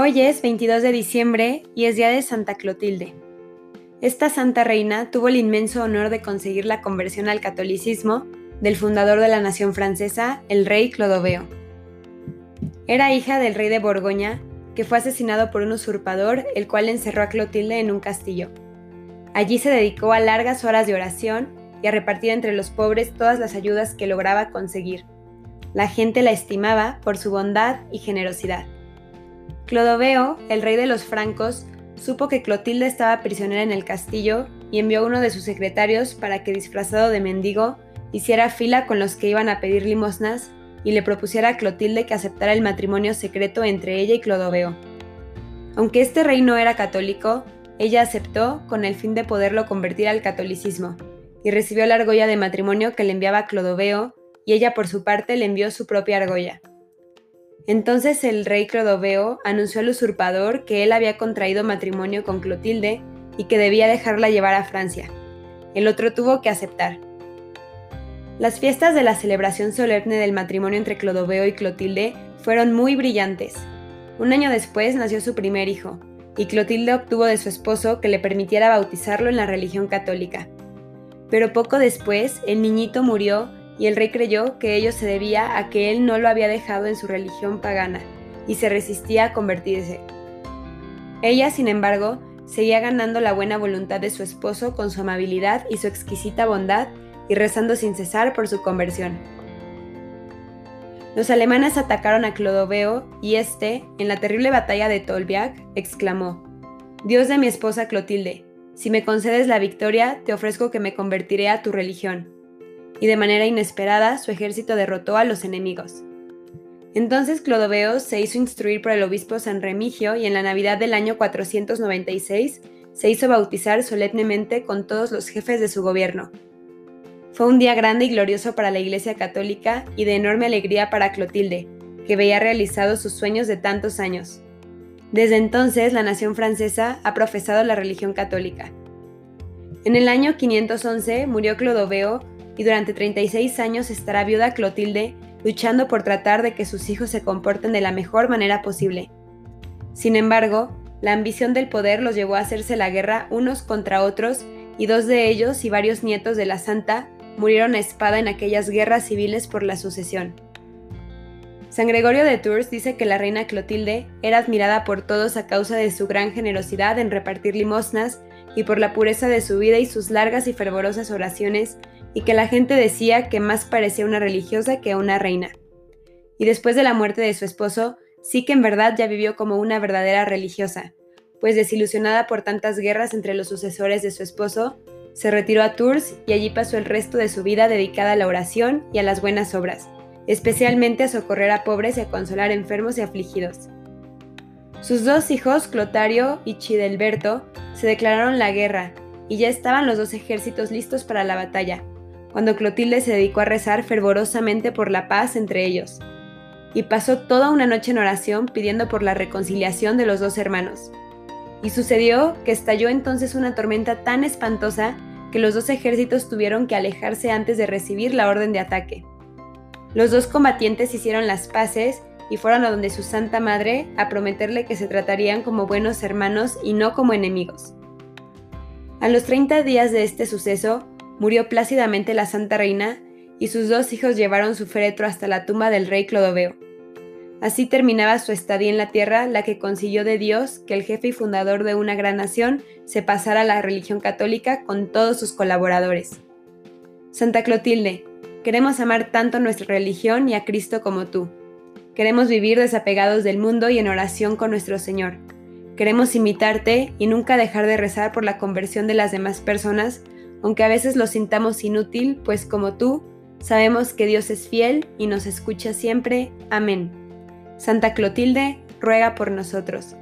Hoy es 22 de diciembre y es día de Santa Clotilde. Esta santa reina tuvo el inmenso honor de conseguir la conversión al catolicismo del fundador de la nación francesa, el rey Clodoveo. Era hija del rey de Borgoña, que fue asesinado por un usurpador, el cual encerró a Clotilde en un castillo. Allí se dedicó a largas horas de oración y a repartir entre los pobres todas las ayudas que lograba conseguir. La gente la estimaba por su bondad y generosidad. Clodoveo, el rey de los francos, supo que Clotilde estaba prisionera en el castillo y envió a uno de sus secretarios para que, disfrazado de mendigo, hiciera fila con los que iban a pedir limosnas y le propusiera a Clotilde que aceptara el matrimonio secreto entre ella y Clodoveo. Aunque este rey no era católico, ella aceptó con el fin de poderlo convertir al catolicismo, y recibió la argolla de matrimonio que le enviaba Clodoveo, y ella por su parte le envió su propia argolla. Entonces el rey Clodoveo anunció al usurpador que él había contraído matrimonio con Clotilde y que debía dejarla llevar a Francia. El otro tuvo que aceptar. Las fiestas de la celebración solemne del matrimonio entre Clodoveo y Clotilde fueron muy brillantes. Un año después nació su primer hijo, y Clotilde obtuvo de su esposo que le permitiera bautizarlo en la religión católica. Pero poco después el niñito murió y el rey creyó que ello se debía a que él no lo había dejado en su religión pagana y se resistía a convertirse. Ella, sin embargo, seguía ganando la buena voluntad de su esposo con su amabilidad y su exquisita bondad y rezando sin cesar por su conversión. Los alemanes atacaron a Clodoveo y este, en la terrible batalla de Tolbiac, exclamó: Dios de mi esposa Clotilde, si me concedes la victoria, te ofrezco que me convertiré a tu religión. Y de manera inesperada, su ejército derrotó a los enemigos. Entonces Clodoveo se hizo instruir por el obispo San Remigio y en la Navidad del año 496 se hizo bautizar solemnemente con todos los jefes de su gobierno, fue un día grande y glorioso para la Iglesia Católica y de enorme alegría para Clotilde, que veía realizados sus sueños de tantos años. Desde entonces, la nación francesa ha profesado la religión católica. En el año 511 murió Clodoveo y durante 36 años estará viuda Clotilde luchando por tratar de que sus hijos se comporten de la mejor manera posible. Sin embargo, la ambición del poder los llevó a hacerse la guerra unos contra otros y dos de ellos y varios nietos de la santa murieron a espada en aquellas guerras civiles por la sucesión. San Gregorio de Tours dice que la reina Clotilde era admirada por todos a causa de su gran generosidad en repartir limosnas y por la pureza de su vida y sus largas y fervorosas oraciones, y que la gente decía que más parecía una religiosa que una reina. Y después de la muerte de su esposo, sí que en verdad ya vivió como una verdadera religiosa, pues desilusionada por tantas guerras entre los sucesores de su esposo, se retiró a Tours y allí pasó el resto de su vida dedicada a la oración y a las buenas obras, especialmente a socorrer a pobres y a consolar enfermos y afligidos. Sus dos hijos, Clotario y Chidelberto, se declararon la guerra y ya estaban los dos ejércitos listos para la batalla, cuando Clotilde se dedicó a rezar fervorosamente por la paz entre ellos, y pasó toda una noche en oración pidiendo por la reconciliación de los dos hermanos. Y sucedió que estalló entonces una tormenta tan espantosa que los dos ejércitos tuvieron que alejarse antes de recibir la orden de ataque. Los dos combatientes hicieron las paces y fueron a donde su Santa Madre a prometerle que se tratarían como buenos hermanos y no como enemigos. A los 30 días de este suceso, murió plácidamente la Santa Reina y sus dos hijos llevaron su féretro hasta la tumba del rey Clodoveo. Así terminaba su estadía en la tierra, la que consiguió de Dios que el jefe y fundador de una gran nación se pasara a la religión católica con todos sus colaboradores. Santa Clotilde, queremos amar tanto nuestra religión y a Cristo como tú. Queremos vivir desapegados del mundo y en oración con nuestro Señor. Queremos imitarte y nunca dejar de rezar por la conversión de las demás personas, aunque a veces lo sintamos inútil, pues como tú, sabemos que Dios es fiel y nos escucha siempre. Amén. Santa Clotilde, ruega por nosotros.